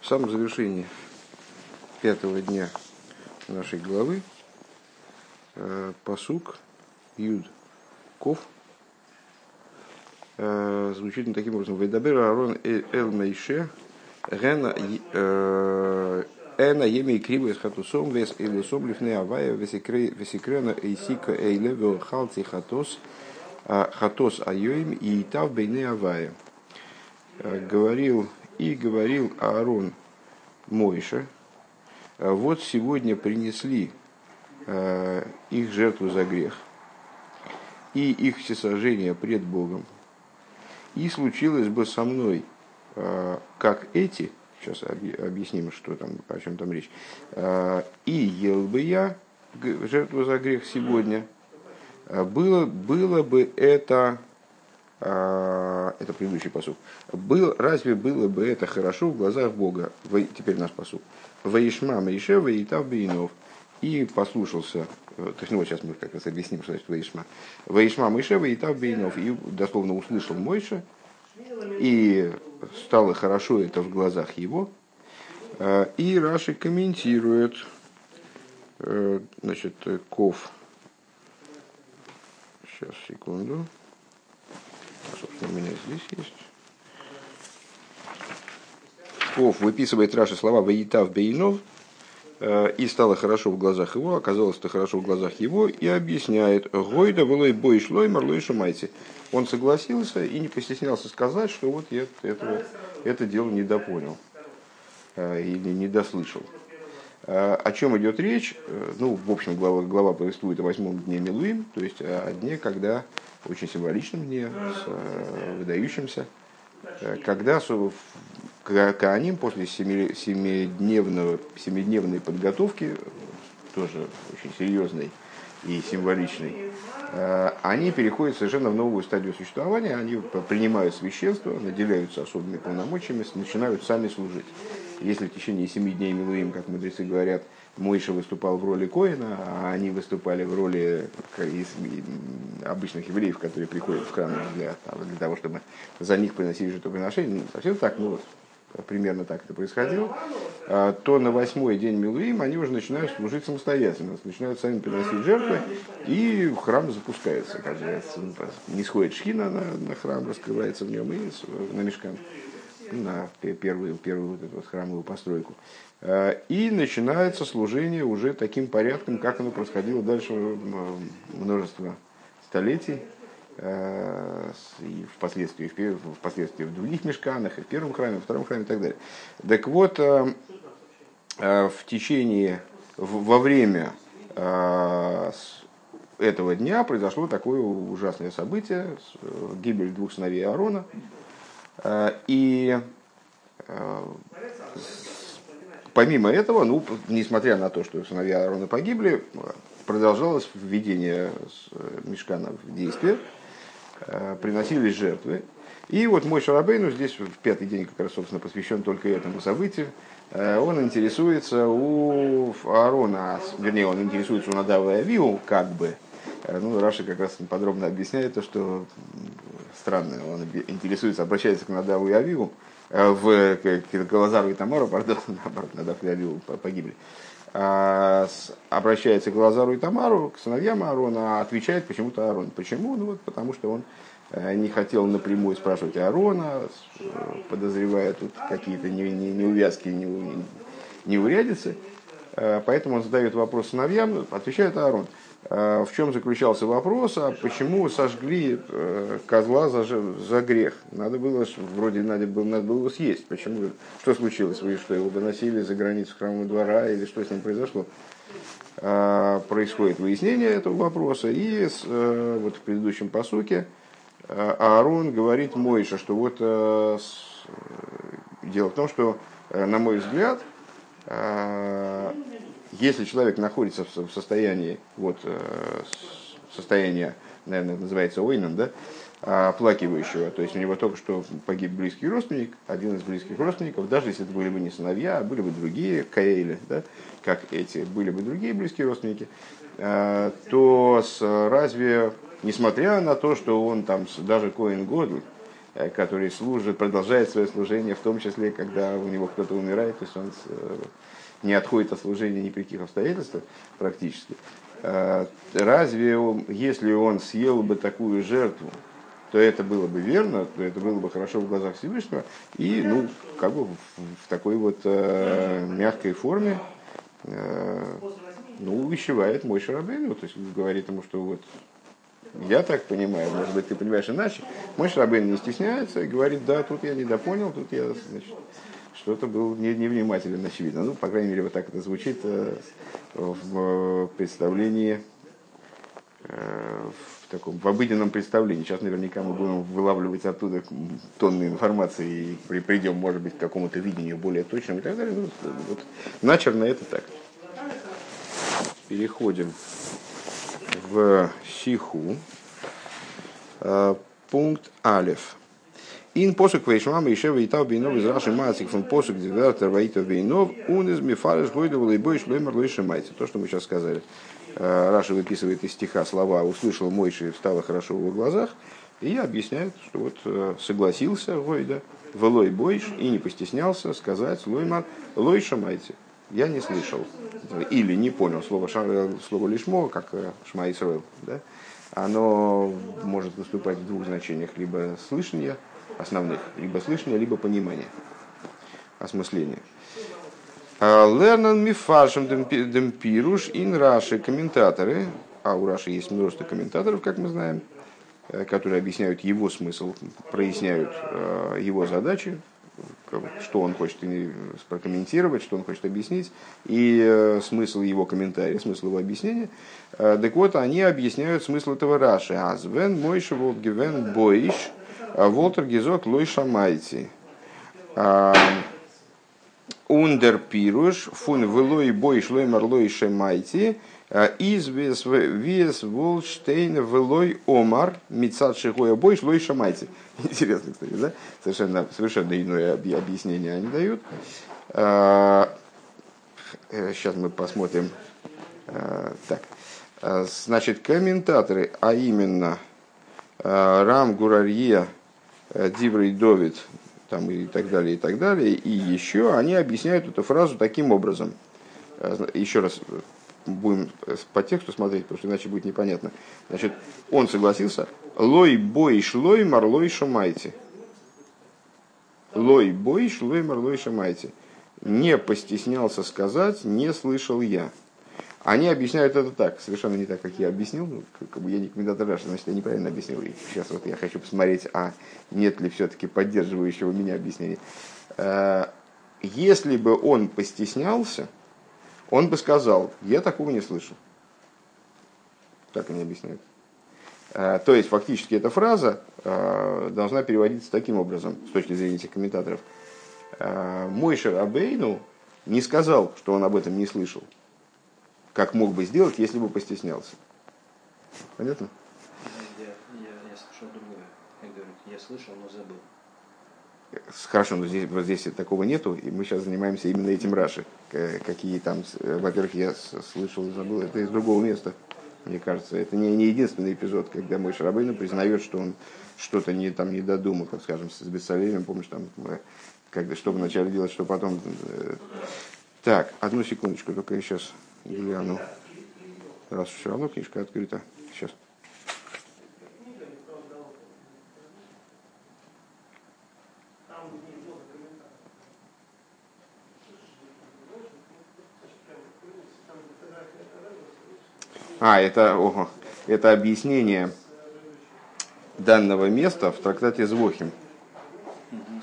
В самом завершении пятого дня нашей главы э, посук Юд Ков э, звучит таким образом. Вейдабер Аарон Эл Мейше Гена э, Эна Емей Криво из Хатусом Вес Илусом Лифне Авая Весикрена Эйсика Эйле Велхалти Хатос Хатос Айоим и Итав Бейне Авая. Говорил и говорил Аарон Мойша, вот сегодня принесли э, их жертву за грех и их всесожжение пред Богом. И случилось бы со мной, э, как эти, сейчас объясним, что там, о чем там речь, э, и ел бы я жертву за грех сегодня, было, было бы это а, это предыдущий посуд. Был, разве было бы это хорошо в глазах Бога? Теперь наш посуд. Ваишма Маишева и Бейнов. И послушался, э, то есть, ну вот сейчас мы как раз объясним, что значит Ваишма. Ваишма Маишева и Бейнов. И дословно услышал Мойша, и стало хорошо это в глазах его. А, и Раши комментирует, э, значит, Ков. Сейчас, секунду собственно, у меня здесь есть. Ков выписывает Раши слова «Ваитав Бейнов», э, и стало хорошо в глазах его, оказалось это хорошо в глазах его, и объясняет «Гойда было бой шло и марлой шумайте». Он согласился и не постеснялся сказать, что вот я это, это дело недопонял э, или недослышал. Э, о чем идет речь? Ну, в общем, глава, глава повествует о восьмом дне Милуим, то есть о дне, когда очень символичном дне, с, э, выдающимся, э, когда Кааним после семидневного, семидневной подготовки, тоже очень серьезной и символичной, э, они переходят совершенно в новую стадию существования, они принимают священство, наделяются особыми полномочиями, начинают сами служить. Если в течение семи дней Милуим, как мудрецы говорят, Мойша выступал в роли Коина, а они выступали в роли обычных евреев, которые приходят в храм для, для того, чтобы за них приносили жертвоприношение. Ну, совсем так, ну вот, примерно так это происходило, а, то на восьмой день Милуим они уже начинают служить самостоятельно, начинают сами приносить жертвы, и храм запускается. Как бы, не сходит шхина на, на храм, раскрывается в нем и на мешкан на первую, первую вот эту вот храмовую постройку. Э, и начинается служение уже таким порядком, как оно происходило дальше множество столетий, э, и впоследствии, впоследствии в других мешканах, и в первом храме, и в втором храме и так далее. Так вот, э, в течение, во время этого дня произошло такое ужасное событие, гибель двух сыновей Аарона. И Помимо этого, ну, несмотря на то, что сыновья Аарона погибли, продолжалось введение э, мешкана в действие, э, приносились жертвы. И вот мой Шарабейну здесь в пятый день как раз, собственно, посвящен только этому событию. Э, он интересуется у Аарона, вернее, он интересуется у Надава и Авиу, как бы. Ну, Раша как раз подробно объясняет то, что странно, он интересуется, обращается к Надаву и Авиву, Э, в Галазару и Тамару, пардон, наоборот, Надав и Авилу погибли, а, обращается к Лазару и Тамару, к сыновьям Аарона, а отвечает почему-то Аарон. Почему? Ну вот потому что он э, не хотел напрямую спрашивать Аарона, подозревая тут какие-то неувязки, неурядицы. Э, поэтому он задает вопрос сыновьям, отвечает Аарон. А, в чем заключался вопрос, а почему сожгли э, козла за, за грех? Надо было, вроде надо было, надо было его съесть. Почему? Что случилось? Вы что, его доносили за границу храмового двора или что с ним произошло? А, происходит выяснение этого вопроса. И э, вот в предыдущем посуке э, Аарон говорит Мойша, что вот дело в том, что, на мой взгляд, если человек находится в состоянии, вот, э, состояние, наверное, называется ойном, да, оплакивающего, то есть у него только что погиб близкий родственник, один из близких родственников, даже если это были бы не сыновья, а были бы другие Каэли, да, как эти, были бы другие близкие родственники, э, то разве, несмотря на то, что он там даже Коин Годль, э, который служит, продолжает свое служение, в том числе, когда у него кто-то умирает, то есть он не отходит от служения ни при каких обстоятельствах практически. Разве, он, если он съел бы такую жертву, то это было бы верно, то это было бы хорошо в глазах Всевышнего, и ну, как бы в, в такой вот э, мягкой форме э, ну, увещевает мой Шарабейну, то есть говорит ему, что вот я так понимаю, может быть, ты понимаешь иначе. Мой Шарабейн не стесняется и говорит, да, тут я недопонял, тут я, значит, что-то был не, невнимателен, очевидно. Ну, по крайней мере, вот так это звучит э, в представлении, э, в таком в обыденном представлении. Сейчас наверняка мы будем вылавливать оттуда тонны информации и придем, может быть, к какому-то видению более точному и так далее. Ну, вот, начерно это так. Переходим в Сиху. Э, пункт Алев. Ин посук вейшмам еще вейтав бейнов из раши мацик фон посук дивертер вейтав бейнов он из мифареш гойдовал и бойш лоймер лойши майти. То, что мы сейчас сказали. Раша выписывает из стиха слова «услышал Мойши, стало хорошо в его глазах», и объясняет, что вот согласился Гойда, «Велой бойш» и не постеснялся сказать «Лоймар, лой шамайте». Я не слышал или не понял слово, слово лишмо, как шма Исраил, да? оно может выступать в двух значениях, либо слышание основных, либо слышание, либо понимание, осмысление. А, Лернан мифашем демпируш ин Раши комментаторы, а у Раши есть множество комментаторов, как мы знаем, э, которые объясняют его смысл, проясняют э, его задачи, что он хочет прокомментировать, что он хочет объяснить, и э, смысл его комментария, смысл его объяснения. Так вот, они объясняют смысл этого Раши. Азвен мойши волгивен бойш, волтер гизок лой шамайти. Ундер пируш фун велой бой шлой марлой шемайти из вес вес волштейн велой омар мицат шихоя бой шлой шамайти. Интересно, кстати, да? Совершенно, совершенно иное объяснение они дают. Сейчас мы посмотрим. Так. Значит, комментаторы, а именно Рам Гурарье Диврей Довид, там, и так далее, и так далее. И еще они объясняют эту фразу таким образом. Э, еще раз э, будем по тексту смотреть, потому что иначе будет непонятно. Значит, он согласился. Лой бой шлой марлой шамайте. Лой бой шлой марлой шамайте. Не постеснялся сказать, не слышал я. Они объясняют это так, совершенно не так, как я объяснил. Ну, как бы я не комментатор Раши, значит, я неправильно объяснил. И сейчас вот я хочу посмотреть, а нет ли все-таки поддерживающего меня объяснения. Э, если бы он постеснялся, он бы сказал, я такого не слышу. Так они объясняют. Э, то есть, фактически, эта фраза э, должна переводиться таким образом, с точки зрения этих комментаторов. Мой Шарабейну не сказал, что он об этом не слышал как мог бы сделать, если бы постеснялся. Понятно? Я, я, я слышал другое. Я говорю, я слышал, но забыл. Хорошо, но здесь, вот здесь такого нету, и мы сейчас занимаемся именно этим Раши. Какие там, во-первых, я слышал и забыл, это из другого места, мне кажется. Это не, не единственный эпизод, когда мой Шарабейна признает, что он что-то не, там, не додумал, как скажем, с Бессалевием, помнишь, там, когда, что вначале делать, что потом. Э, так, одну секундочку, только я сейчас гляну. Раз все равно книжка открыта. Сейчас. А, это, ого, это объяснение данного места в трактате Звохим.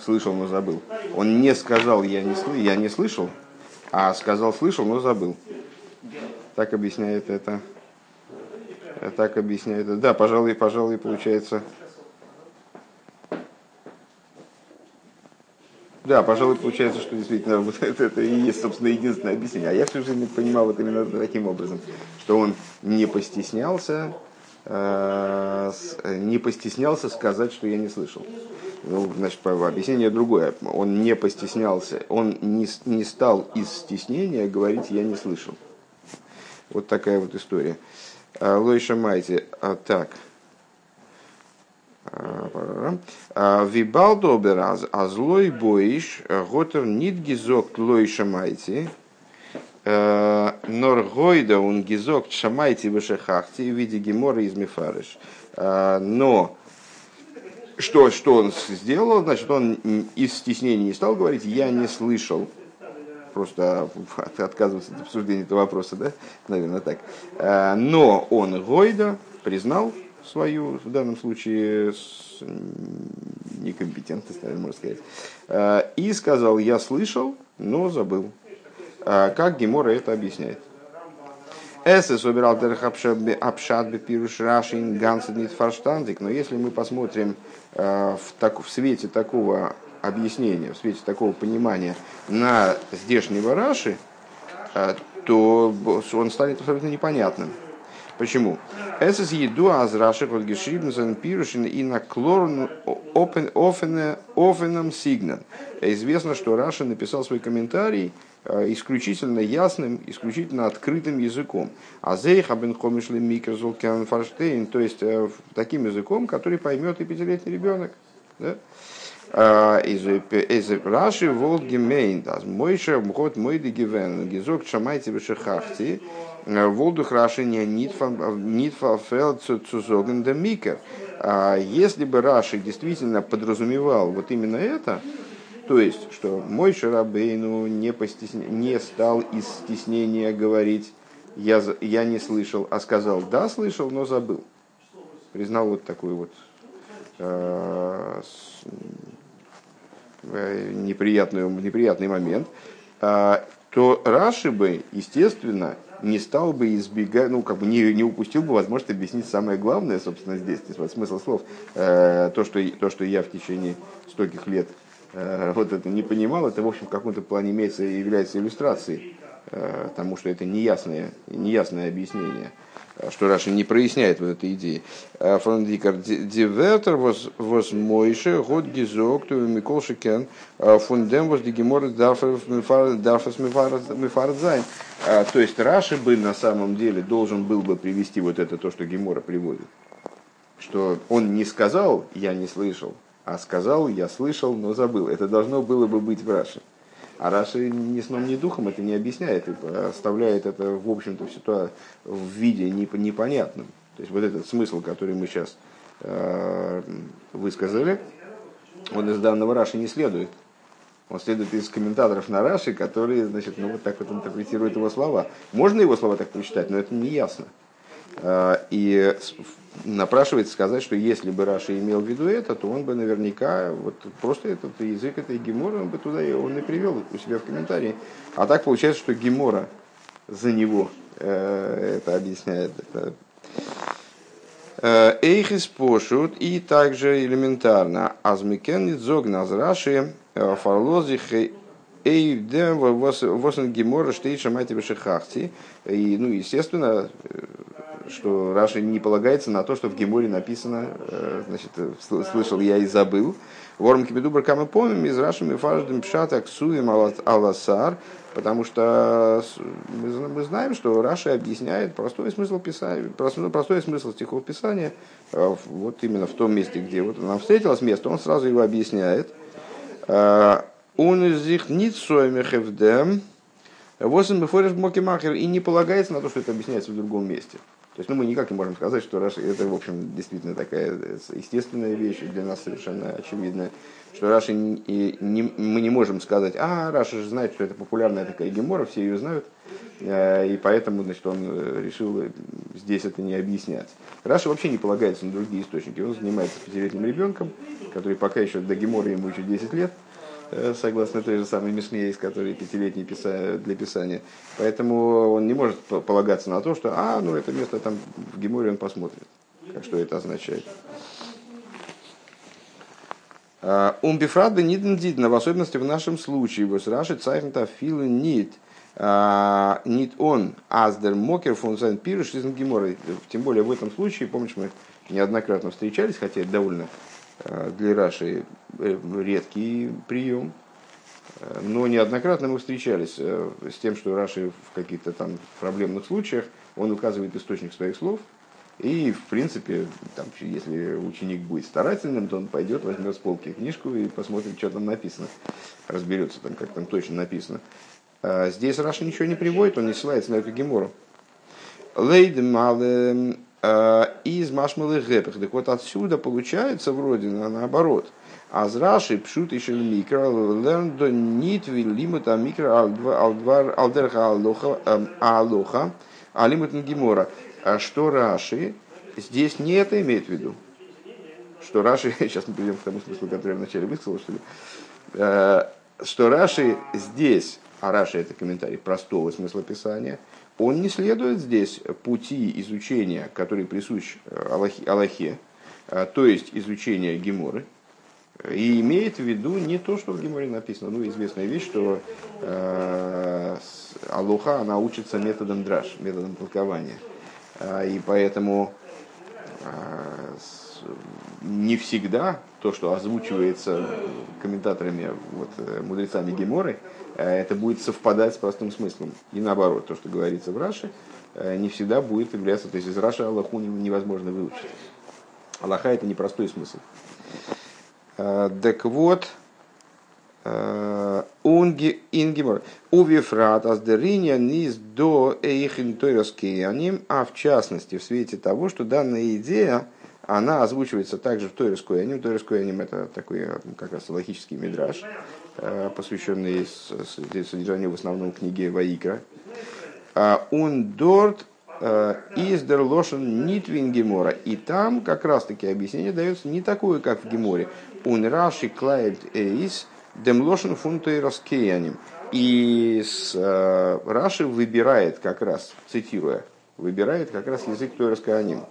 Слышал, но забыл. Он не сказал, я не, я не слышал, а сказал, слышал, но забыл. Так объясняет это. Так объясняет это. Да, пожалуй, пожалуй, получается. Да, пожалуй, получается, что действительно вот это, это и есть, собственно, единственное объяснение. А я всю жизнь понимал вот именно таким образом, что он не постеснялся, э, не постеснялся сказать, что я не слышал. Ну, значит, объяснение другое. Он не постеснялся, он не, не стал из стеснения говорить «я не слышал». Вот такая вот история. А, Лойша Майти. А, так. Вибалдобер а злой боиш готер нит гизок лой шамайти норгойда он гизок шамайти вышехахти в виде гемора из мифарыш. Но что, что он сделал? Значит, он из стеснения не стал говорить, я не слышал. Просто отказываться от обсуждения этого вопроса, да? Наверное, так. Но он Гойда признал свою, в данном случае, некомпетентность, наверное, можно сказать. И сказал, я слышал, но забыл. Как Гемора это объясняет? Эсэс убирал обшат бепируш рашин гансаднит фарштандик. Но если мы посмотрим в, так, в свете такого объяснения, в свете такого понимания на здешнего Раши, то он станет абсолютно непонятным. Почему? Es еду аз Раши geschrieben пирушин и на клорн офеном сигнал. Известно, что Раши написал свой комментарий Э, исключительно ясным, исключительно открытым языком. А зейхабен хомишли микрозул фарштейн, то есть э, таким языком, который поймет и пятилетний ребенок. Да? Э, из Раши Волгемейн, das Мойша Мхот Мойды Гивен, Гизок Шамайте Вешехахти, Волдух Раши не Нитфафел Цузоген Микер. Если бы Раши действительно подразумевал вот именно это, то есть, что мой Шарабейну не, постесня... не стал из стеснения говорить, я, я не слышал, а сказал, да, слышал, но забыл. Признал вот такой вот э, э, неприятный, неприятный момент. Э, то Раши бы, естественно, не стал бы избегать, ну, как бы не, не упустил бы возможность объяснить самое главное, собственно, здесь, вот смысл слов, э, то, что, то, что я в течение стольких лет Э, вот это не понимал, это, в общем, в каком-то плане имеется, является иллюстрацией э, тому, что это неясное, неясное объяснение, э, что Раша не проясняет вот этой идеи. Фондикар дивертер воз мойше год гизок ту микол шикен фундем воз дигемор дарфас мифардзайн. То есть Раши бы на самом деле должен был бы привести вот это то, что Гемора приводит. Что он не сказал, я не слышал, а сказал, я слышал, но забыл. Это должно было бы быть в Раше. А Раши ни сном, ни духом это не объясняет, и оставляет это, в общем-то, в, ситуа... в виде непонятным. То есть вот этот смысл, который мы сейчас э, высказали, он из данного Раши не следует. Он следует из комментаторов на Раши, которые, значит, ну вот так вот интерпретируют его слова. Можно его слова так прочитать, но это не ясно. Э, и напрашивается сказать, что если бы Раша имел в виду это, то он бы наверняка вот просто этот язык этой гемора он бы туда и он и привел у себя в комментарии. А так получается, что гемора за него э, это объясняет. Э, Эйхис пошут и также элементарно. Азмикен зог Раши э, фарлозих Эй, да, восен гемора штейша мати И, ну, естественно, что Раша не полагается на то, что в Геморе написано, э, значит, слышал я и забыл. Ворм кибедубр камы помним из Раши мифаждем пшат аксуем аласар, потому что мы знаем, что Раши объясняет простой смысл писания, простой, простой смысл стихов писания, э, вот именно в том месте, где вот нам встретилось место, он сразу его объясняет. Э, он из них нит соемехевдем, Восемь Мефориш и не полагается на то, что это объясняется в другом месте. То есть ну, мы никак не можем сказать, что Раши это, в общем, действительно такая естественная вещь, для нас совершенно очевидная, что Раши и не, мы не можем сказать, а, Раши же знает, что это популярная такая гемора, все ее знают, э, и поэтому значит, он э, решил здесь это не объяснять. Раши вообще не полагается на другие источники, он занимается пятилетним ребенком, который пока еще до гемора ему еще 10 лет, Э, согласно той же самой Мишне, из которой пятилетний писа... для писания. Поэтому он не может полагаться на то, что, а, ну это место там в Геморе он посмотрит. Как что это означает. Умбифрад ниден дидна, в особенности в нашем случае, вот раши цайхнта филы нит, а, нит он, аздер мокер фон сайн пируш из Гемора. Тем более в этом случае, помнишь, мы неоднократно встречались, хотя довольно Э, для Раши э, редкий прием, э, но неоднократно мы встречались с тем, что Раши в каких-то там проблемных случаях, он указывает источник своих слов, И, в принципе, там, если ученик будет старательным, то он пойдет, возьмет с полки книжку и посмотрит, что там написано. Разберется, там, как там точно написано. А здесь Раша ничего не приводит, он не ссылается на эту гемору. Из Машмалы Гэпах. Так вот отсюда получается вроде наоборот. Аз Раши пшут еще микро, лерндо нитви лимута микро алдерха алоха, а лимут гемора. А что Раши здесь не это имеет в виду. Что Раши, сейчас мы перейдем к тому смыслу, который я вначале высказал, что ли, э, что Раши здесь, а Раши это комментарий простого смысла писания, он не следует здесь пути изучения, который присущ э, Аллахе, Аллахе э, то есть изучение Геморы, и имеет в виду не то, что в Геморе написано. Ну, известная вещь, что э, Алуха, она учится методом драж, методом толкования. А, и поэтому а, не всегда то, что озвучивается комментаторами, вот, э, мудрецами Геморы, э, это будет совпадать с простым смыслом. И наоборот, то, что говорится в Раше, э, не всегда будет являться, то есть из Раши Аллаху невозможно выучить. Аллаха это непростой смысл. Так вот, Ингемор. Увифрат аздериня низ до эйхин аним, а в частности в свете того, что данная идея, она озвучивается также в Тойрской аним. Тойрской аним это такой как раз логический мидраж, э, посвященный содержанию в основном книге Ваикра. Он дорт из дерлошен нитвин гемора. И там как раз таки объяснение дается не такое, как в геморе. Он раши клайд эйс, Демлошен фунтой раскеяним. И с, э, Раши выбирает как раз, цитируя, выбирает как раз язык Тойрской аним.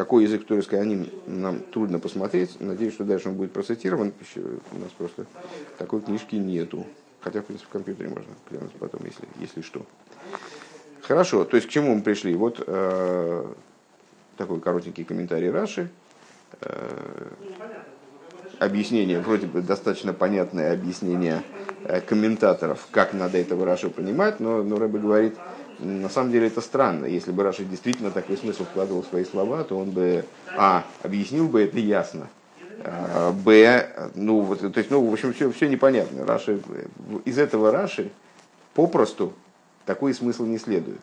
Какой язык Тойрской аним нам трудно посмотреть. Надеюсь, что дальше он будет процитирован. У нас просто такой книжки нету. Хотя, в принципе, в компьютере можно глянуть потом, если, если что. Хорошо, то есть к чему мы пришли? Вот э, такой коротенький комментарий Раши. Э, объяснение, вроде бы достаточно понятное объяснение э, комментаторов, как надо этого Рашу понимать, но, но Рэбе говорит, на самом деле это странно. Если бы Раши действительно такой смысл вкладывал в свои слова, то он бы, а, объяснил бы это ясно, а, б, ну, вот, то есть, ну, в общем, все, все непонятно. Раши, из этого Раши попросту такой смысл не следует.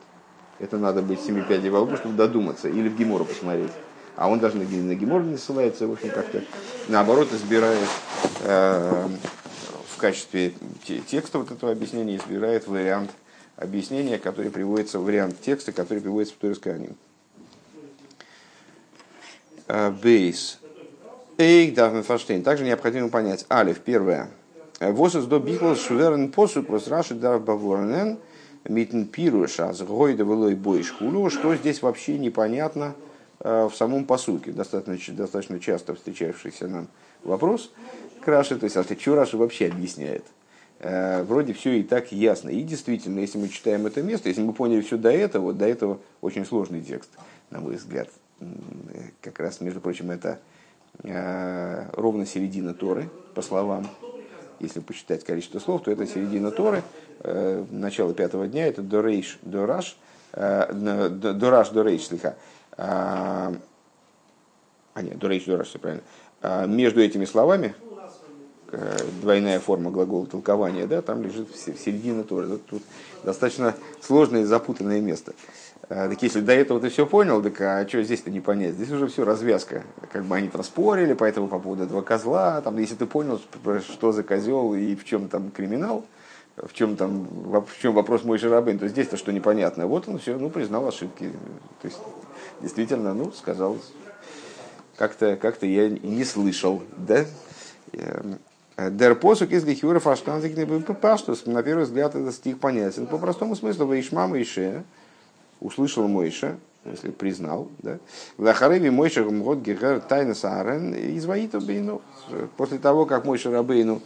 Это надо быть семи пядей во лбу, чтобы додуматься, или в Гемору посмотреть а он даже на, на Гемор не ссылается, в общем, как-то наоборот избирает э, в качестве текста вот этого объяснения, избирает вариант объяснения, который приводится, вариант текста, который приводится в Турецкой аним. Э, бейс. Эйк Давмен Фаштейн. Также необходимо понять. Алиф, первое. Восус до бихло суверен посук возраши дав баворнен митн пируша с гойда велой бойш хулу, что здесь вообще непонятно – Э, в самом посуке, достаточно, достаточно часто встречавшийся нам вопрос к Раши, то есть, а ты что Раши вообще объясняет? Э, вроде все и так ясно. И действительно, если мы читаем это место, если мы поняли все до этого, до этого очень сложный текст, на мой взгляд. Как раз, между прочим, это э, ровно середина Торы, по словам. Если посчитать количество слов, то это середина Торы, начало пятого дня, это Дорейш, Дораш, Дораш, Дорейш, слегка а, а нет, дурейш, дураш, все правильно, а, между этими словами, двойная форма глагола толкования, да, там лежит середина тоже. Тут, достаточно сложное и запутанное место. А, так если до этого ты все понял, так а что здесь-то не понять? Здесь уже все развязка. Как бы они там спорили, поэтому по поводу этого козла, там, если ты понял, что за козел и в чем там криминал, в чем там в чем вопрос мой Шарабын, то здесь-то что непонятно. Вот он все, ну, признал ошибки. То есть действительно, ну, сказал, как-то как я не слышал, да? Дер посук из лихюра паштус. На первый взгляд этот стих понятен. По простому смыслу, Ваишма Моише, услышал Моише, если признал, да? Лахареви Мойша Гумгот Гегер Тайна Саарен из Ваиту Бейну. После того, как Мойша Рабейну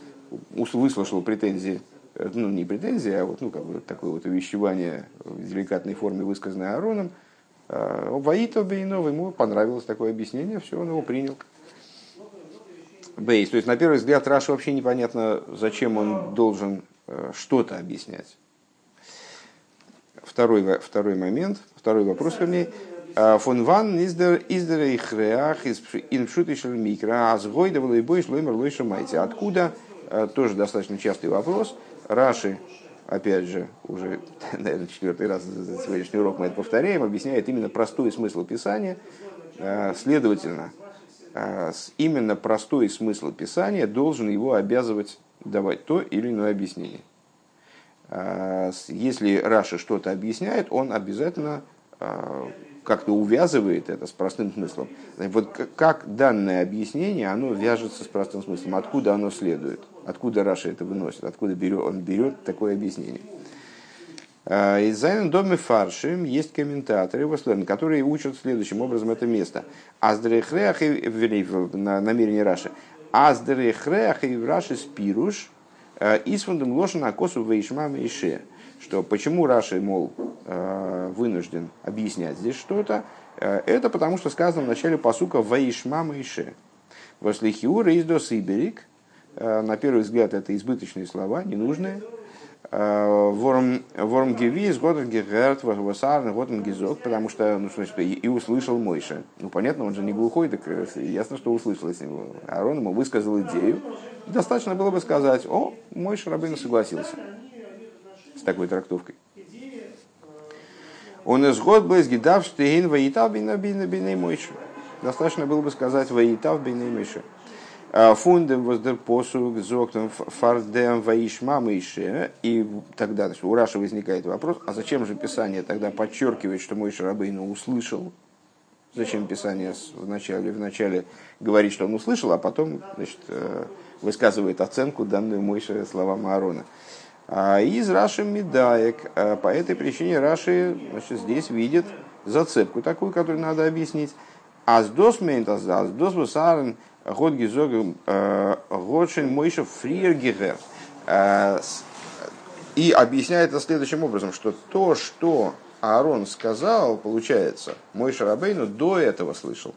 выслушал претензии, э, ну не претензии, а вот ну, как бы такое вот увещевание в деликатной форме, высказанное Аароном, Э, Ваитов Бейнов, ему понравилось такое объяснение, все, он его принял. Бейс. То есть, на первый взгляд, Раш вообще непонятно, зачем он должен э, что-то объяснять. Второй, второй момент, второй вопрос, вернее. Фон ван издер издер их реах иншутишел микро, а с гойда и бой шлоймер лойша. Откуда, тоже достаточно частый вопрос, Раши, опять же, уже, наверное, четвертый раз за сегодняшний урок мы это повторяем, объясняет именно простой смысл Писания. Следовательно, именно простой смысл Писания должен его обязывать давать то или иное объяснение. Если Раши что-то объясняет, он обязательно как-то увязывает это с простым смыслом. Вот как данное объяснение, оно вяжется с простым смыслом, откуда оно следует, откуда Раши это выносит, откуда берет, он берет такое объяснение. А, איז זיינען דאָ מפרשים есть комментаторы, которые учат следующим образом это место. Аздрехреах на намерение Раши. Аздрехреах и Раши спируш, а, Исфундам лошана косу вейшмам и ше что почему Раши, мол, э, вынужден объяснять здесь что-то, э, это потому что сказано в начале посука «Ваишма Мaiше». «Вослихиур издос иберик». Э, на первый взгляд это избыточные слова, ненужные. Ворм геви из годом герт васарн годом гизок, потому что, ну, что и услышал Мойша. Ну, понятно, он же не глухой, так ясно, что услышал. Если Арон ему высказал идею, достаточно было бы сказать, о, Мойша Рабына согласился с такой трактовкой. Он из год был изгидав штейн воитав бина бина бина мойшу. Достаточно было бы сказать воитав бина мойшу. А, фундем воздер посуг зоктом фардем ваишма мойше. И тогда у Раши возникает вопрос, а зачем же Писание тогда подчеркивает, что Мойша Рабейну услышал? Зачем Писание вначале, вначале говорит, что он услышал, а потом значит, э, высказывает оценку данную Мойше словам Аарона. А из Раши Медаек. А по этой причине Раши значит, здесь видит зацепку такую, которую надо объяснить. Аздос мейнтас, аздос бусарен, год гизог, э, годшин мойшев фриер гигер. Э, и объясняет это следующим образом, что то, что Аарон сказал, получается, мой Шарабейну до этого слышал.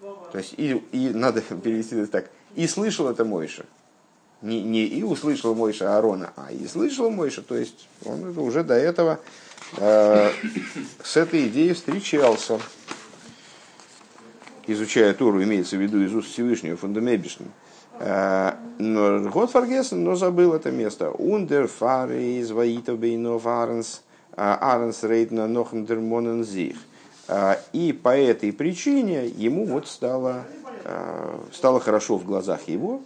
То есть, и, и надо перевести это так, и слышал это Мойша не, не и услышал Мойша Аарона, а и слышал Мойша, то есть он уже до этого э, с этой идеей встречался, изучая Тору, имеется в виду из уст Всевышнего, פון דעם אויבערשטן. Э, но האָט פאַרגעסן, но забыл это место. און דערפאַר איז וייטב בעיניו אהרנס, э, אהרנס ריידן נאָכן דערמאָנען זיך. Э, и по этой причине ему вот стало, стало хорошо в глазах его,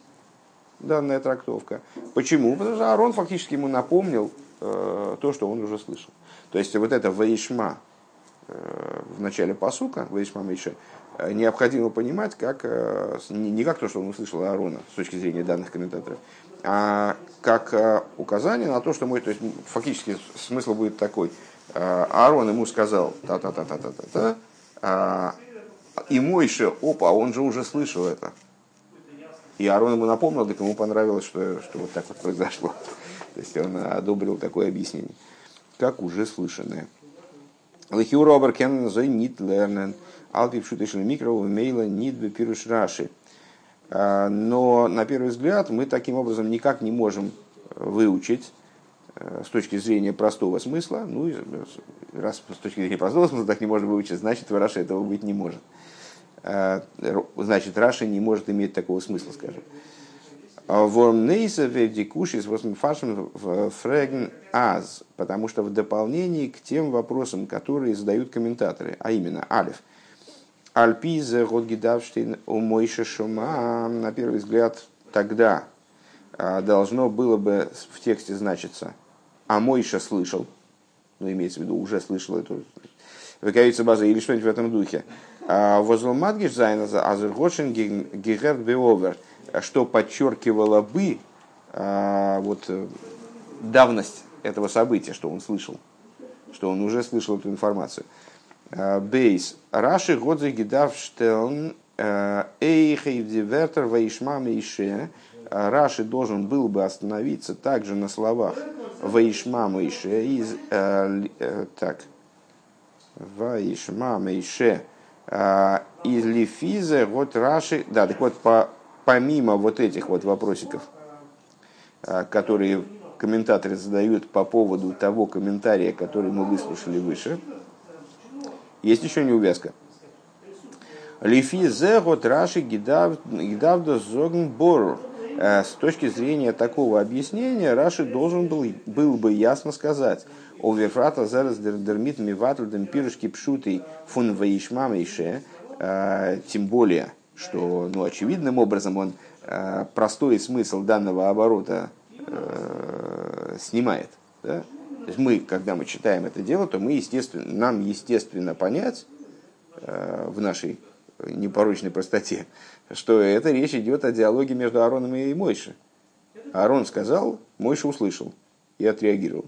данная трактовка. Почему? Потому что Арон фактически ему напомнил то, что он уже слышал. То есть вот это Ваишма в начале посука, Ваишма Мейше, э, необходимо понимать как, э, не как то, что он услышал Аарона с точки зрения данных комментаторов, а как э, указание на то, что мой, то есть фактически смысл будет такой. Э, Аарон ему сказал та-та-та-та-та-та, и Мойше, опа, он же уже слышал это. И Аарон ему напомнил, так ему понравилось, что, что вот так вот произошло. То есть он одобрил такое объяснение, как уже слышанное. Лехиура оберкен зой нит лернен, алпи пшутышен микро, мейла нит бепируш раши. А, но на первый взгляд мы таким образом никак не можем выучить э, с точки зрения простого смысла, ну, раз с точки зрения простого смысла так не можно выучить, значит, в Раше этого быть не может. Э, значит, Раши не может иметь такого смысла, скажем. Вормнейса вевдикушис восмфашем фреген аз, потому что в дополнении к тем вопросам, которые задают комментаторы, а именно Алиф, Альпизе Годгидавштейн у Мойша Шума, на первый взгляд, тогда э, должно было бы в тексте значиться, а Мойша слышал, ну, имеется в виду, уже слышал эту выковица база или что-нибудь в этом духе. А, Возломадгиш Зайназа Азергошин Гигерт Беовер, что подчеркивало бы а, вот, э, давность этого события, что он слышал, что он уже слышал эту информацию. А, Бейс. Раши Годзе Гидав Штелн э, Эйхейвдивертер Ваишма Мейше. Раши должен был бы остановиться также на словах Ваишма Мейше из э, так Ваишма Мейше а, из Лифиза, вот Раши, да, так вот, по, помимо вот этих вот вопросиков, а, которые комментаторы задают по поводу того комментария, который мы выслушали выше, Есть еще неувязка. Лифи зегот раши гидавда зогн борур. Э, с точки зрения такого объяснения, Раши должен был, был бы ясно сказать, о верфрата зараз дермит миватлдем пирушки пшутый фун ваишма мейше, э, тем более, что ну, очевидным образом он э, простой смысл данного оборота снимает. Да? То есть мы, когда мы читаем это дело, то мы, естественно, нам естественно понять в нашей непорочной простоте, что это речь идет о диалоге между Аароном и Мойше. Аарон сказал, Мойша услышал и отреагировал.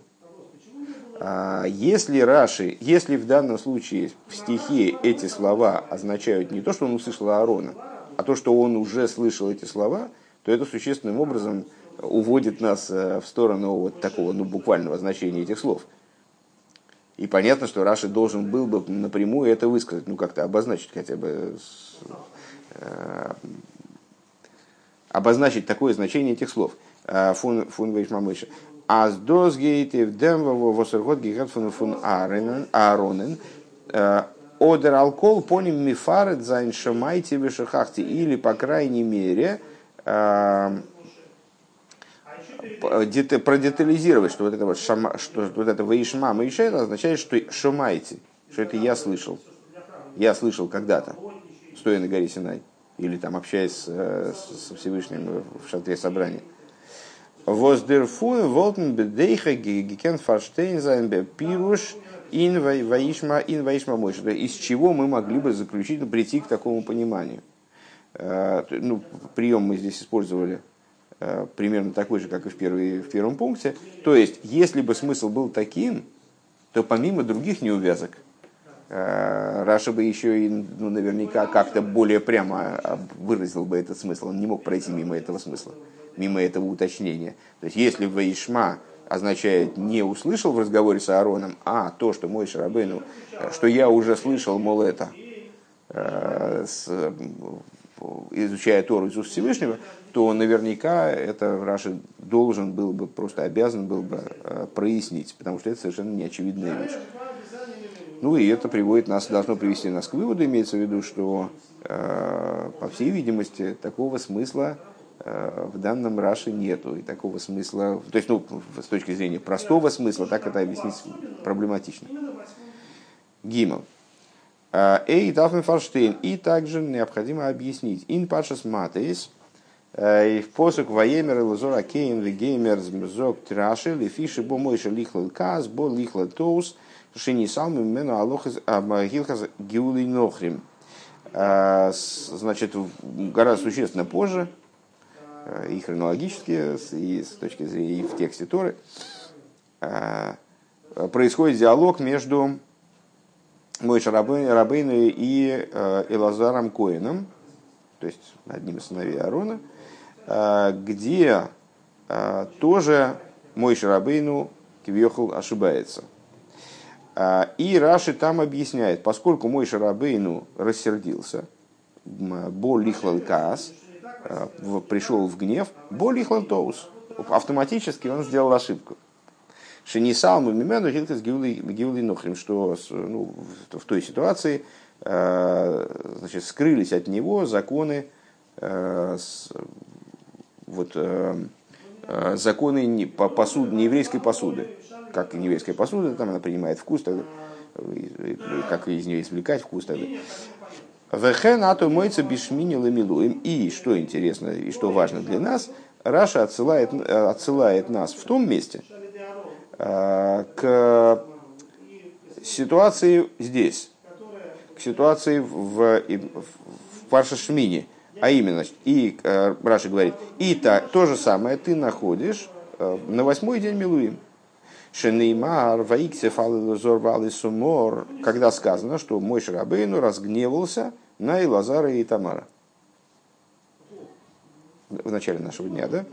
А если Раши, если в данном случае в стихе эти слова означают не то, что он услышал Аарона, а то, что он уже слышал эти слова, то это существенным образом уводит нас э, в сторону вот такого ну, буквального значения этих слов. И понятно, что Раши должен был бы напрямую это высказать, ну как-то обозначить хотя бы Э, обозначить такое значение этих слов. Э, фун фун вейшмамыша. Аз дозгейте в демвово восергот гигат фун фун ааронен. Одер алкол поним мифарет зайн шамайте вешахахти. Или, по крайней мере, продетализировать, что вот это вот, шама, что вот это вейшма это означает, что шамайте, что это я слышал. Я слышал когда-то стоя на горе Синай, или там общаясь э, со Всевышним в шатре собрания. Воздерфун волтен бедейха гикен фарштейн зайнбе пируш ин ваишма ин ваишма мойша. Из чего мы могли бы заключить, прийти к такому пониманию. Э, ну, прием мы здесь использовали э, примерно такой же, как и в, первой, в первом пункте. То есть, если бы смысл был таким, то помимо других неувязок – Э, Раша бы еще и ну, наверняка как-то более прямо выразил бы этот смысл. Он не мог пройти мимо этого смысла, мимо этого уточнения. То есть, если Ваишма означает не услышал в разговоре с Аароном, а то, что мой Шарабейну, э, что я уже слышал, мол, это, э, с, изучая Тору из уст Всевышнего, то наверняка это Раши должен был бы, просто обязан был бы прояснить, потому что это совершенно неочевидная вещь. Ну и это приводит нас, должно привести нас к выводу, имеется в виду, что, э, по всей видимости, такого смысла э, в данном Раше нету. И такого смысла, то есть, ну, с точки зрения простого смысла, так это объяснить проблематично. Гимл. Э, Эй, Дафн Фарштейн. И также необходимо объяснить. Ин пашас матейс. И в посук воемер лазора кейн вегеймер змзок траши лифиши бо мойша лихлал каз бо лихлал тоус – Шини салми мену алохас гилхас гиулей нохрим. А, значит, гораздо существенно позже, э, и хронологически, и с точки зрения и в тексте Торы, а, происходит диалог между Мойша Рабейну и э, Элазаром Коином, то есть одним из сыновей Аарона, а, где тоже Мойша Рабейну Кивьехал ошибается – и Раши там объясняет, поскольку мой Шарабейну рассердился, бол лихлал каас, пришел в гнев, бол лихлал тоус, автоматически он сделал ошибку. Шенисал мимену хилкас гиули нохрим, что ну, в той ситуации а, значит, скрылись от него законы вот, законы посуд, нееврейской посуды как еврейская посуда, там она принимает вкус, тогда, как из нее извлекать вкус тогда. וכן אתה מוצא בשמיני למלואים. И, что интересно, и что важно для нас, Раши отсылает, отсылает нас в том месте э, к ситуации здесь, к ситуации в, в Парша Шмини. А именно, и э, Раши говорит, и та, то же самое ты находишь э, на восьмой день Милуим. שנאמר, ויקצוף, Сумор, когда сказано, что мой Шарабейну разгневался на Илазара и Тамара. В начале нашего дня, да?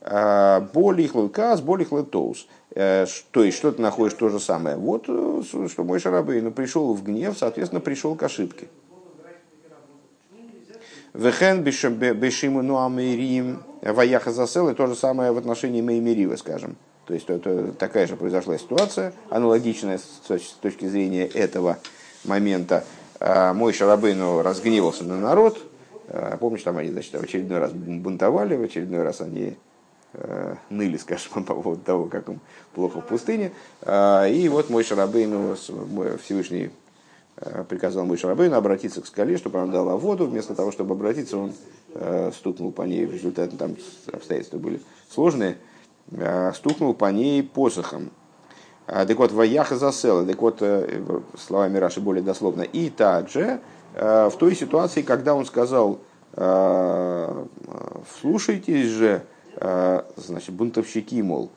А, боли хлылкас, боли хлытоус. Э, то есть, что ты находишь то же самое. Вот, э, что мой Шарабейну пришел в гнев, соответственно, пришел к ошибке. Вехен бешиму нуамирим ваяха засел, и то же самое в отношении Меймирива, скажем. То есть это такая же произошла ситуация, аналогичная с точки зрения этого момента мой Шарабейну разгневался на народ. Помнишь, там они, значит, в очередной раз бунтовали, в очередной раз они ныли, скажем, по поводу того, как им плохо в пустыне. И вот мой Шарабейну, Всевышний приказал мой Шарабейну обратиться к скале, чтобы она дала воду. Вместо того, чтобы обратиться, он стукнул по ней. В результате там обстоятельства были сложные. Стукнул по ней посохом. А, так вот, ваяха засела, так вот, э, словами Раши более дословно, и также э, в той ситуации, когда он сказал, э, слушайтесь же, значит, бунтовщики, мол,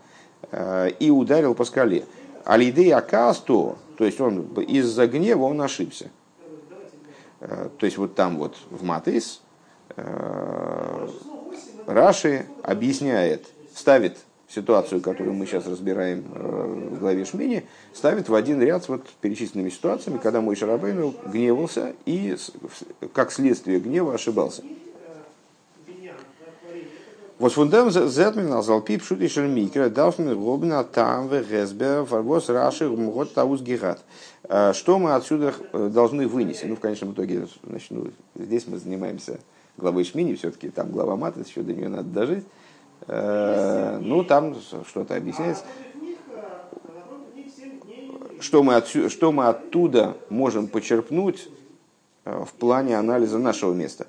и ударил по скале. Алидей Акасту, то есть он из-за гнева он ошибся. То есть вот там вот в Матис Раши объясняет, ставит ситуацию, которую мы сейчас разбираем э, в главе Шмини, ставит в один ряд с вот перечисленными ситуациями, когда мой Шарабейну гневался и, как следствие гнева, ошибался. Вот фундам зетмен назвал пип шути шермикра дафмен лобна там в гесбе фарбос раши гмгот таус гигат. Э, что мы отсюда э, должны вынести? Ну, в конечном итоге, значит, ну, здесь мы занимаемся главой Шмини, все-таки там глава мата, еще до нее надо дожить. Э, ну, там что-то объясняется. Что мы, отсюда, что мы оттуда можем почерпнуть э, в плане анализа нашего места?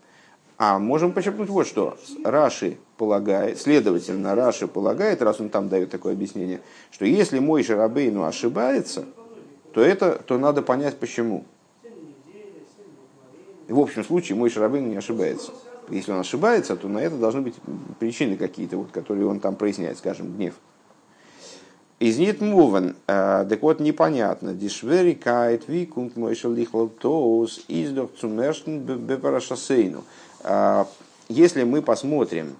А можем почерпнуть вот что. Раши полагает, следовательно, Раши полагает, раз он там дает такое объяснение, что если мой Шарабейну ошибается, то, это, то надо понять почему. В общем случае мой Шарабейну не ошибается. Если он ошибается, то на это должны быть причины какие-то, вот, которые он там проясняет, скажем, гнев. Из нет муван, э, так вот непонятно, дишвери кайт ви кунт мойшел лихлал тоус издох цумерштен бепарашасейну. Если мы посмотрим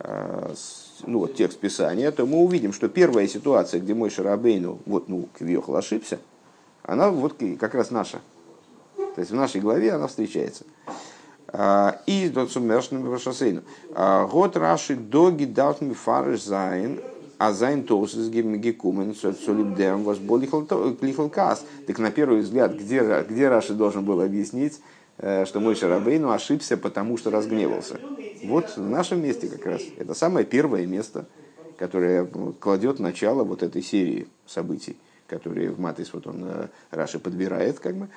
э, ну, вот, текст Писания, то мы увидим, что первая ситуация, где мой Шарабейну, вот, ну, Квиохал ошибся, она вот как раз наша. То есть в нашей главе она встречается. А, и до цумершным шоссейну. А, год раши доги даут ми фарш зайн, а зайн тосис гекумен солибдем вас лихал кас. Так на первый взгляд, где, где Раши должен был объяснить, э, что мой Шарабейну ошибся, потому что разгневался. Вот в нашем месте как раз. Это самое первое место, которое кладет начало вот этой серии событий, которые в Матис вот он э, Раши подбирает, как бы.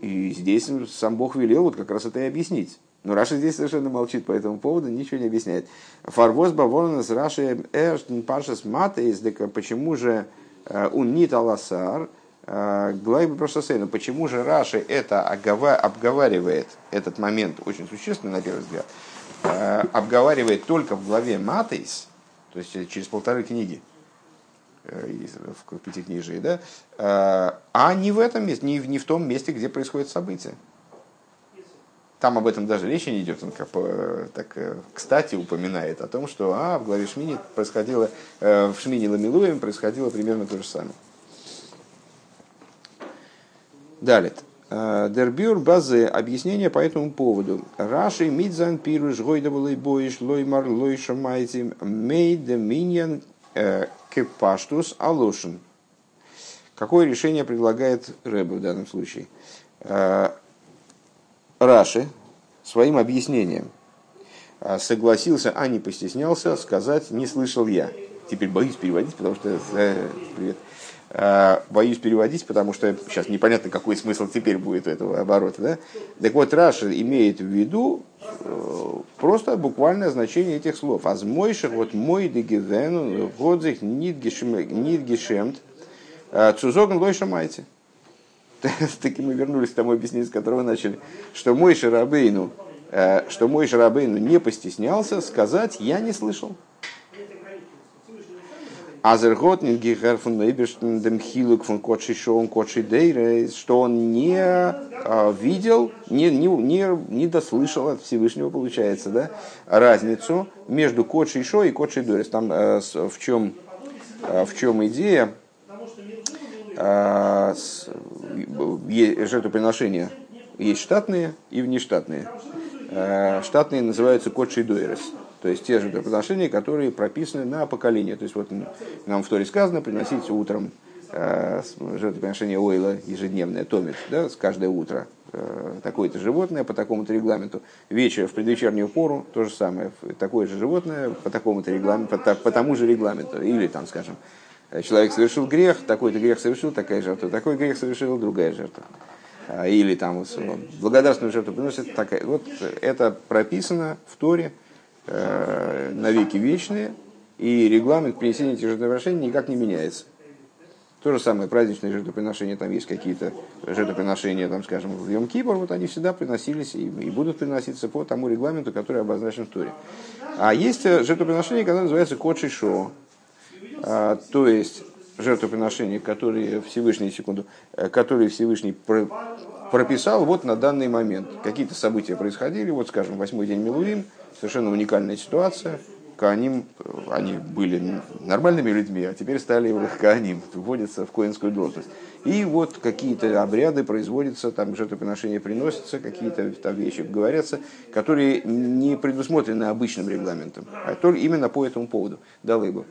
И здесь сам Бог велел вот как раз это и объяснить. Но Раша здесь совершенно молчит по этому поводу, ничего не объясняет. Фарвоз бавонас Раши эрштн паршас матейс, почему же э, он не таласар, э, глайбы прошосейну, почему же Раши это обговаривает, этот момент очень существенный на первый взгляд, э, обговаривает только в главе Матейс, то есть через полторы книги, в Пятикнижии, да, э, а не в этом месте, не в, не в том месте, где происходит событие. Там об этом даже речи не идет, он как, так кстати упоминает о том, что а, в главе Шмини происходило, э, в Шмини Ламилуем происходило примерно то же самое. Далее. Дербюр базы объяснение по этому поводу. Раши мидзан пируш гойдавалый боиш лоймар лойша майти мейд миньян кепаштус алошин. Какое решение предлагает Рэбе в данном случае? Э, Раши своим объяснением э, согласился, а не постеснялся сказать «не слышал я». Теперь боюсь переводить, потому что... Э, привет. Боюсь переводить, потому что сейчас непонятно, какой смысл теперь будет у этого оборота. Да? Так вот, Раша имеет в виду просто буквальное значение этих слов. Аз мойших вот мой дегивену годзих нит гешемт цузоген лойша майте. Таки мы вернулись к тому объяснению, с которого начали, что мой Шарабейну, что мой Шарабейну не постеснялся сказать, я не слышал. Азерготнин Гихерфун Эйберштендем Хилук фон Кочи Шоун Кочи Дейре, что он не а, видел, не, не, не, не дослышал от Всевышнего, получается, да, разницу между Кочи Шо и Кочи Дейрес. Там э, в чем, э, в чем идея э, жертвоприношения есть штатные и внештатные. Штатные называются Кочи Дейрес то есть те же жертвоприношения, которые прописаны на поколение. То есть вот нам в Торе сказано приносить утром э, жертвоприношение ойла ежедневное, томит, да, с каждое утро э, такое-то животное по такому-то регламенту. Вечер в предвечернюю пору то же самое, такое же животное по такому-то регламенту, по, по тому же регламенту. Или там, скажем, человек совершил грех, такой-то грех совершил, такая жертва, такой грех совершил, другая жертва. А, или там ну, благодарственную жертву приносит такая. Вот это прописано в Торе э, на веки вечные, и регламент принесения этих жертвоприношений никак не меняется. То же самое праздничные жертвоприношения, там есть какие-то жертвоприношения, там, скажем, в Йом Кипр, вот они всегда приносились и, и будут приноситься по тому регламенту, который обозначен в Торе. А есть жертвоприношение, которое называется Кодши Шо. А, то есть жертвоприношения, которые Всевышний, секунду, э, которые Всевышний прописал вот на данный момент. Какие-то события происходили, вот, скажем, восьмой день Милуим, совершенно уникальная ситуация, Кааним, э, они были нормальными людьми, а теперь стали Кааним, вводятся в коинскую должность. И вот какие-то обряды производятся, там жертвоприношения приносятся, какие-то там вещи говорятся, которые не предусмотрены обычным регламентом, а только именно по этому поводу. Да, Лейбу?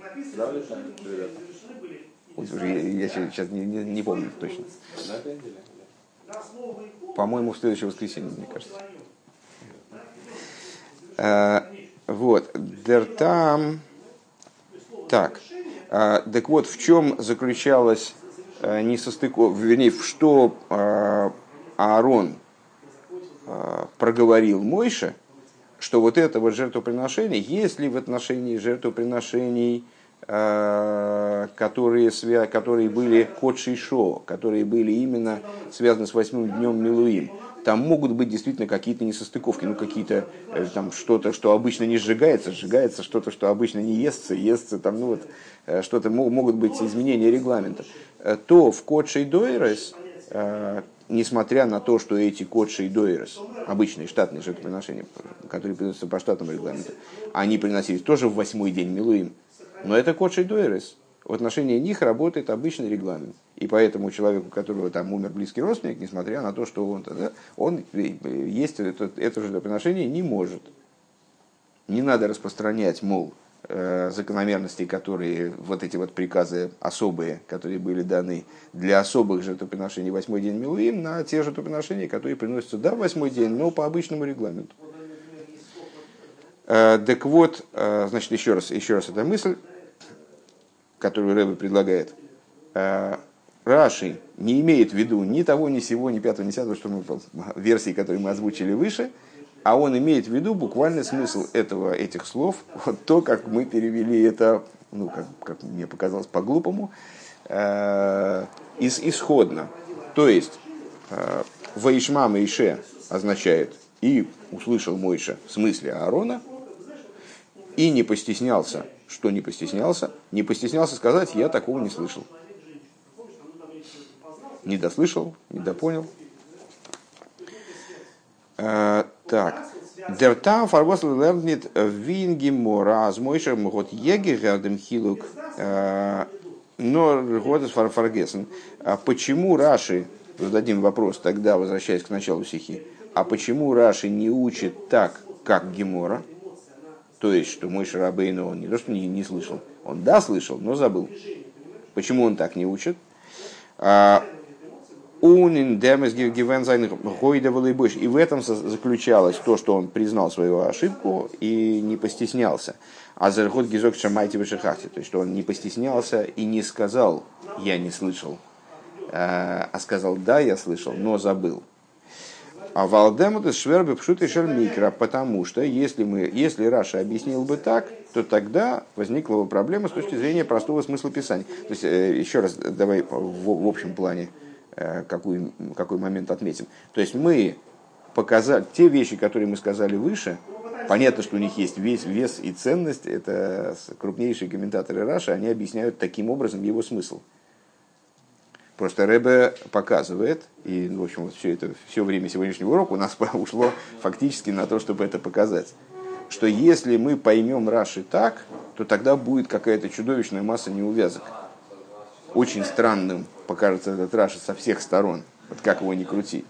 Уже я, я сейчас не, не, не помню точно. По-моему, в следующее воскресенье, мне кажется. А, вот. Дертам. Так. А, так вот, в чем заключалась а, несостыковка, вернее, в что Аарон проговорил Мойша, что вот это вот жертвоприношение, если в отношении жертвоприношений Э, которые, которые были код шишо, которые были именно связаны с восьмым днем Милуим. Там могут быть действительно какие-то несостыковки, ну какие-то э, там что-то, что обычно не сжигается, сжигается, что-то, что обычно не естся, естся, там, ну вот, э, что-то могут быть изменения регламента. То в код шейдойрес, несмотря на то, что эти код шейдойрес, обычные штатные жертвоприношения, которые приносятся по штатному регламенту, они приносились тоже в восьмой день Милуим, но это кодший дуэрес. В отношении них работает обычный регламент. И поэтому человеку, у которого там умер близкий родственник, несмотря на то, что он, да, он есть это, это же приношение не может. Не надо распространять, мол, э, закономерности, которые, вот эти вот приказы особые, которые были даны для особых жертвоприношений восьмой день Милуим, на те жертвоприношения, которые приносятся, да, восьмой день, но по обычному регламенту. Э, так вот, э, значит, еще раз, еще раз эта мысль, которую Рэбе предлагает. Э, Раши не имеет в виду ни того, ни сего, ни пятого, ни десятого, что мы, версии, которые мы озвучили выше, а он имеет в виду буквальный смысл этого, этих слов, вот то, как мы перевели это, ну, как, как мне показалось, по-глупому, э, из, исходно. То есть, э, Ваишма Мейше означает «и услышал Мойша» в смысле Аарона – и не постеснялся, что не постеснялся, не постеснялся сказать, я такого не слышал. Не дослышал, не допонял. Э, так. Der Tam Farbosl lernt вин гемора, аз мойшер могот еги рядом хилук, э, но годес фарфаргесен. А почему Раши, зададим вопрос тогда, возвращаясь к началу стихи, а почему Раши не учит так, как Гемора, то есть, что мой Шарабейну, он не то, что не, не слышал, он да слышал, но забыл. Почему он так не учит? А. И в этом заключалось то, что он признал свою ошибку и не постеснялся. А зархот гизок шамайте вышихахте. То есть, что он не постеснялся и не сказал, я не слышал, а, а сказал, да, я слышал, но забыл. А Валдемут из Швербе Пшут и Шермикра, потому что если, мы, если Раша объяснил бы так, то тогда возникла бы проблема с точки зрения простого смысла Писания. То есть, э, еще раз, давай в, в общем плане э, какой, какой момент отметим. То есть мы показали те вещи, которые мы сказали выше, понятно, что у них есть весь вес и ценность, это крупнейшие комментаторы Раша, они объясняют таким образом его смысл. Просто Рэбе показывает, и, в общем, вот все это, все время сегодняшнего урока у нас ушло фактически на то, чтобы это показать, что если мы поймем Раши так, то тогда будет какая-то чудовищная масса неувязок. Очень странным покажется этот Раши со всех сторон, вот как его ни крути.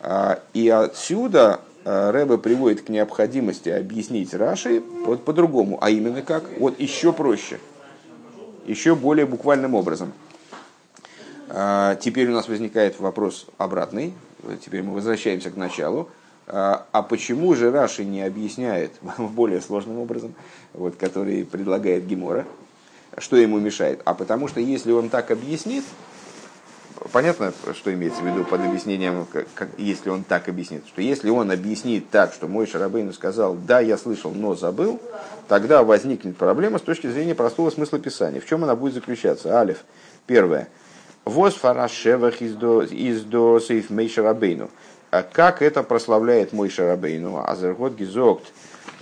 А, и отсюда а, Рэбе приводит к необходимости объяснить Раши вот по-другому, а именно как? Вот еще проще, еще более буквальным образом – теперь у нас возникает вопрос обратный. Теперь мы возвращаемся к началу. А, а почему же Раши не объясняет более сложным образом, вот, который предлагает Гемора, что ему мешает? А потому что если он так объяснит, понятно, что имеется в виду под объяснением, как, если он так объяснит, что если он объяснит так, что мой Шарабейну сказал, да, я слышал, но забыл, тогда возникнет проблема с точки зрения простого смысла Писания. В чем она будет заключаться? Алиф. Первое. Воз фарашевах из до сейф мей Шарабейну. А как это прославляет мой Шарабейну? Азергот гизокт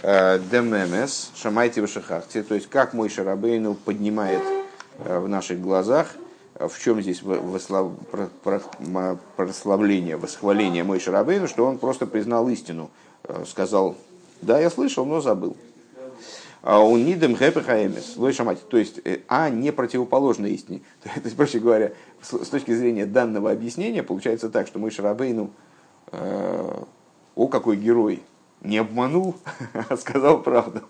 э, демемес шамайте вышахахте. То есть как мой Шарабейну поднимает э, в наших глазах – в чем здесь прославление, восхваление мой Шарабейну, что он просто признал истину, э, сказал, да, я слышал, но забыл. А у нидем хэпэхаэмес, то есть, э, а не противоположно истине. То есть, проще говоря, с точки зрения данного объяснения, получается так, что мой Шарабейну, э, о, какой герой, не обманул, а сказал правду.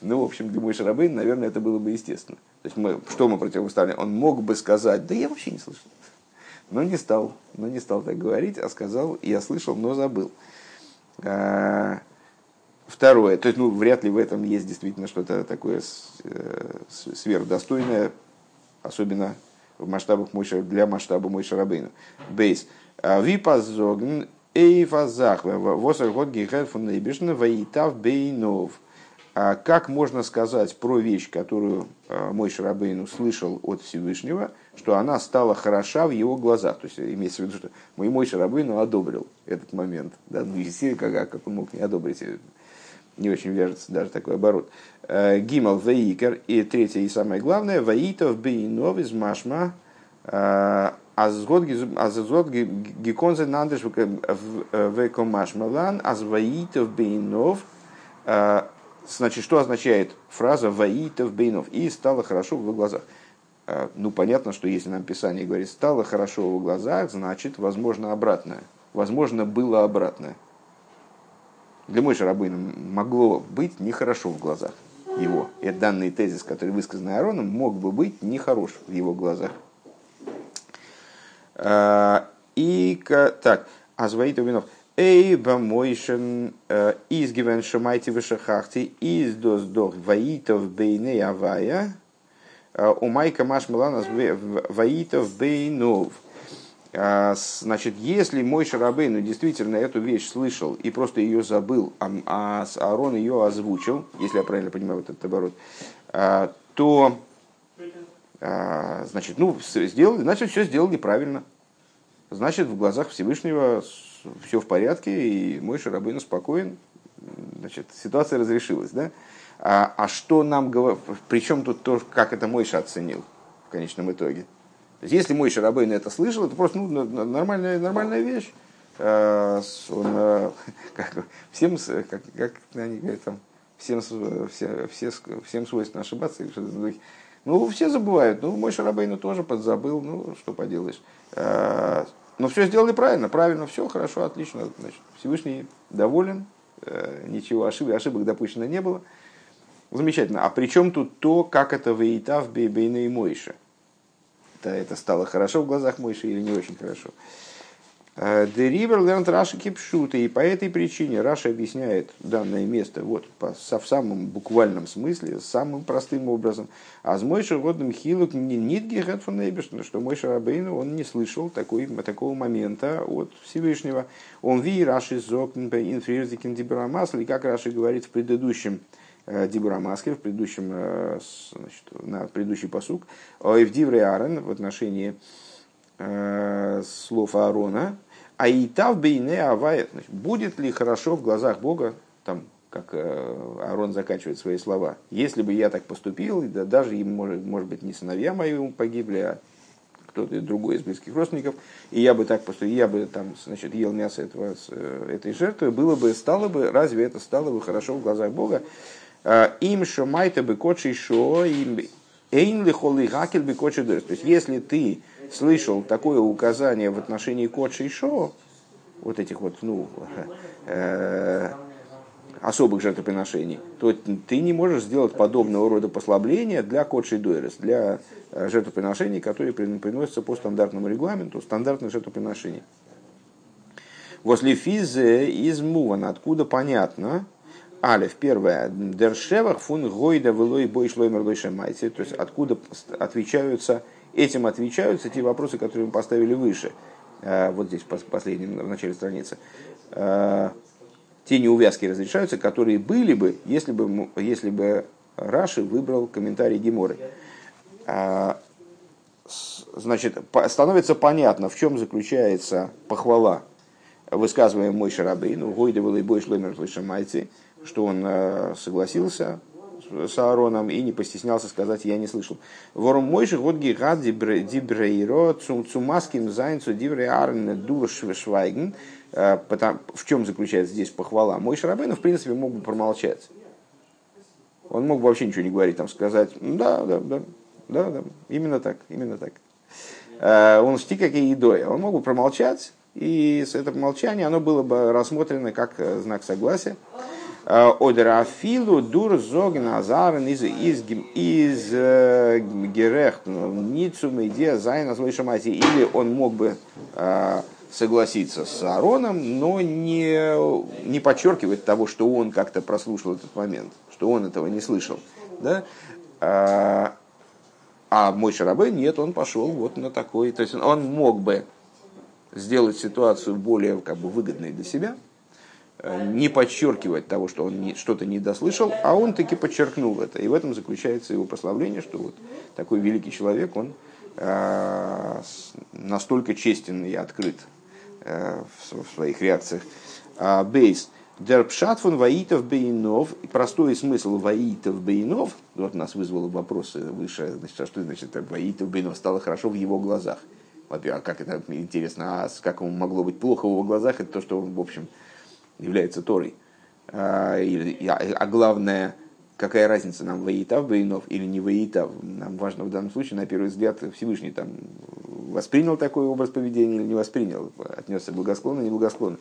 Ну, в общем, для Мойши Рабейн, наверное, это было бы естественно. То есть мы, что мы противоставляем? Он мог бы сказать, да я вообще не слышал. Но не стал, но не стал так говорить, а сказал, я слышал, но забыл. Второе, то есть, ну, вряд ли в этом есть действительно что-то такое э, сверхдостойное, особенно в масштабах Мойша, для масштаба Мойша Рабейна. Бейс. А, Випазогн эйфазах восер год гихер фун нейбишна ваитав бейнов. А как можно сказать про вещь, которую а, мой Шарабейн услышал от Всевышнего, что она стала хороша в его глазах? То есть имеется в виду, что мой мой Шарабейн одобрил этот момент. Да? Ну, естественно, как, как он мог не одобрить? Не очень вяжется даже такой оборот. Э, Гимал Ваикер. И третье и самое главное. Ваитов Бейнов из Машма. Э, Азгод гиконзе нандеш векомашмалан. Азваитов Бейнов. Э, Значит, что означает фраза «воитов бейнов» и «стало хорошо в его глазах». Ну, понятно, что если нам Писание говорит «стало хорошо в его глазах», значит, возможно, обратное. Возможно, было обратное. Для Мойши Рабына могло быть нехорошо в глазах его. И данный тезис, который высказан Аароном, мог бы быть нехорош в его глазах. А, и так, Азваитов Бейнов. Эйба мойшен э, изгивен шамайте вышахахти из дос дох ваитов бейне авая э, у майка маш миланас ваитов бейнов. А, значит, если мой Шарабейну действительно эту вещь слышал и просто ее забыл, а, а Аарон ее озвучил, если я правильно понимаю вот этот оборот, а, то значит, ну, сделали, значит, все сделали правильно. Значит, в глазах Всевышнего все в порядке, и мой Шарабейн спокоен, значит, ситуация разрешилась, да? А, а что нам говорит, причем тут то, как это Мойша оценил в конечном итоге? То есть, если мой Шарабейн это слышал, это просто ну, нормальная, нормальная вещь. А, он, а, как, всем, как, как они говорят, там, всем, все, все, всем свойственно ошибаться. Ну, все забывают. Ну, мой Шарабейну тоже подзабыл. Ну, что поделаешь. А, но все сделали правильно, правильно, все хорошо, отлично. Значит, Всевышний доволен, ничего ошибок, ошибок допущено не было. Замечательно. А при чем тут то, как это в Бейбейна и Мойша? Это, это стало хорошо в глазах Мойши или не очень хорошо? Деривер lernt Раши кипшуты, и по этой причине Раша объясняет данное место вот, по, со, в самом буквальном смысле, самым простым образом. А с Мойши родным хилук не нитги хэдфон что Мой Шарабейну он не слышал такой, такого момента от Всевышнего. Он ви Раши зокн инфрирзикин дибрамасл, и как Раши говорит в предыдущем э, Дибурамаске, в предыдущем, э, значит, на предыдущий посук, в Дивре Арен в отношении э, слов Аарона, а и тав бейне авая, будет ли хорошо в глазах Бога, там, как э, Аарон заканчивает свои слова, если бы я так поступил, да, даже, может, может быть, не сыновья мои погибли, а кто-то другой из близких родственников, и я бы так поступил, я бы там, значит, ел мясо этого, э, этой жертвы, было бы, стало бы, разве это стало бы хорошо в глазах Бога? «Э, им шомайта бы кочи шо, им эйн ли холы гакель бы кочи То есть, если ты слышал такое указание в отношении Кодши и Шо, вот этих вот, ну, э, особых жертвоприношений, то ты не можешь сделать подобного рода послабления для кодшей дуэрес, для э, жертвоприношений, которые приносятся по стандартному регламенту, стандартных жертвоприношений. Возле физе из муван, откуда понятно, Алиф, первое, дершевах фун гойда вылой бой шлоймер майте, то есть откуда отвечаются, этим отвечаются те вопросы, которые мы поставили выше, э, вот здесь последнем, в начале страницы. Э, те неувязки разрешаются, которые были бы, если бы, если бы Раши выбрал комментарий Геморы. А, значит, становится понятно, в чем заключается похвала высказываемая мой Шарабей, ну, и Бой Шлемер Майти, что он э, согласился с Аароном и не постеснялся сказать, я не слышал. Ворум мойши год гигад дибрейро цумаским зайнцу дибрей арн дур швайген. Э, в чем заключается здесь похвала? Мой Шарабейн, в принципе, мог бы промолчать. Он мог бы вообще ничего не говорить, там сказать, да, да, да, да, да, именно так, именно так. Э, он шти как и едой. Он мог бы промолчать, и это молчание, оно было бы рассмотрено как знак согласия. Одерафилу дур зоген азарен из из из э, герех ницу медиа зайна слышамати или он мог бы э, согласиться с Аароном, но не, не подчеркивать того, что он как-то прослушал этот момент, что он этого не слышал. Да? А, а мой Шарабей нет, он пошел вот на такой. То есть он мог бы сделать ситуацию более как бы, выгодной для себя, Э, не подчеркивать того, что он что-то не дослышал, а он таки подчеркнул это. И в этом заключается его прославление, что вот такой великий человек, он э, настолько честен и открыт э, в своих реакциях. А, бейс. Дерпшатфун ваитов бейнов. Простой смысл ваитов бейнов. Вот нас вызвало вопросы выше. Значит, а что значит ваитов бейнов? Стало хорошо в его глазах. А как это интересно, а как ему могло быть плохо в его глазах, это то, что он, в общем, является Торой. А, а главное, какая разница нам воитав Бейнов или не воитав. Нам важно в данном случае, на первый взгляд, Всевышний там воспринял такой образ поведения или не воспринял, отнесся благосклонно, не благосклонно.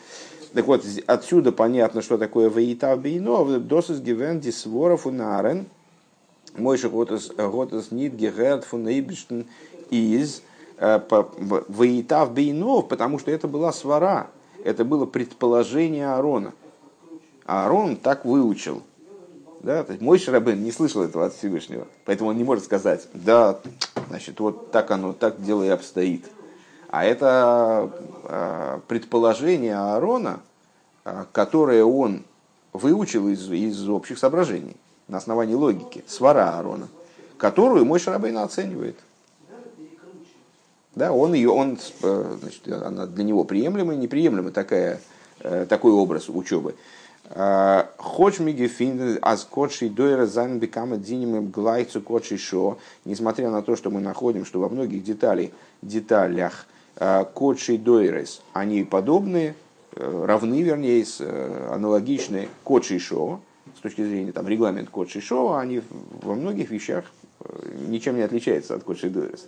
Так вот, отсюда понятно, что такое воитав Бейнов, досыс гивен дисворов унарен, мойши готес нит герет фун из э, воитав Бейнов, потому что это была свара, это было предположение Аарона. Аарон так выучил. Да? То есть мой Шарабен не слышал этого от Всевышнего, поэтому он не может сказать, да, значит, вот так оно, так дело и обстоит. А это а, предположение Аарона, а, которое он выучил из, из общих соображений, на основании логики, свара Аарона, которую мой Шарабейн оценивает. Да, он ее, он, э, значит, она для него приемлема неприемлема такая, э, такой образ учебы. А, шо. Несмотря на то, что мы находим, что во многих деталей, деталях а, кодши дойрес, они подобные, э, равны, вернее, аналогичны кодши шо, с точки зрения там, регламент кодши шо, они во многих вещах ничем не отличается от Кодши Дойрес.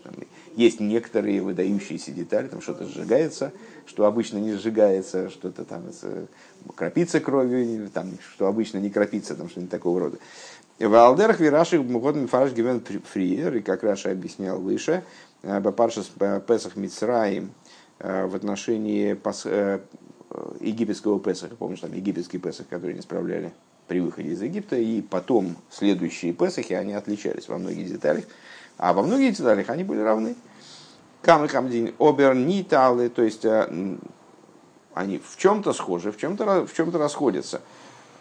Есть некоторые выдающиеся детали, там что-то сжигается, что обычно не сжигается, что-то там крапится кровью, там, что обычно не крапится, там что-нибудь такого рода. В Алдерах Вираших Мугодн Фараш Гивен Фриер, и как Раша объяснял выше, э, Бапаршас Песах Мицраим э, в отношении э, египетского Песаха, помнишь, там египетский Песах, который не справляли при выходе из Египта, и потом следующие Песахи, они отличались во многих деталях, а во многих деталях они были равны. Камы Хамдин, Оберниталы, то есть э, они в чем-то схожи, в чем-то в чем-то расходятся.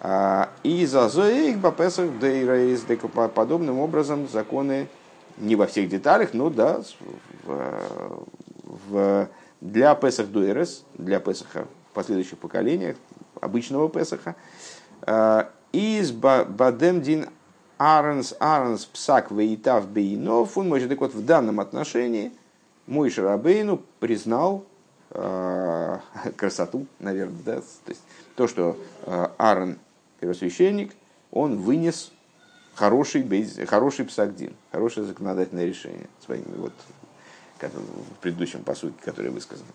А, и за Зоик Бапесах Дейрейс, подобным образом законы не во всех деталях, но да, в, в, для Песах Дуэрес, для Песаха последующих поколениях, обычного Песаха, из бадем дин Аренс Аренс Псак Вейтав Бейнов. Он может так вот в данном отношении мой Шарабейну признал э, красоту, наверное, да, то есть то, что э, Аарон, первосвященник, он вынес хороший, бейз, хороший псагдин, хорошее законодательное решение своими вот в предыдущем посуке, который высказан.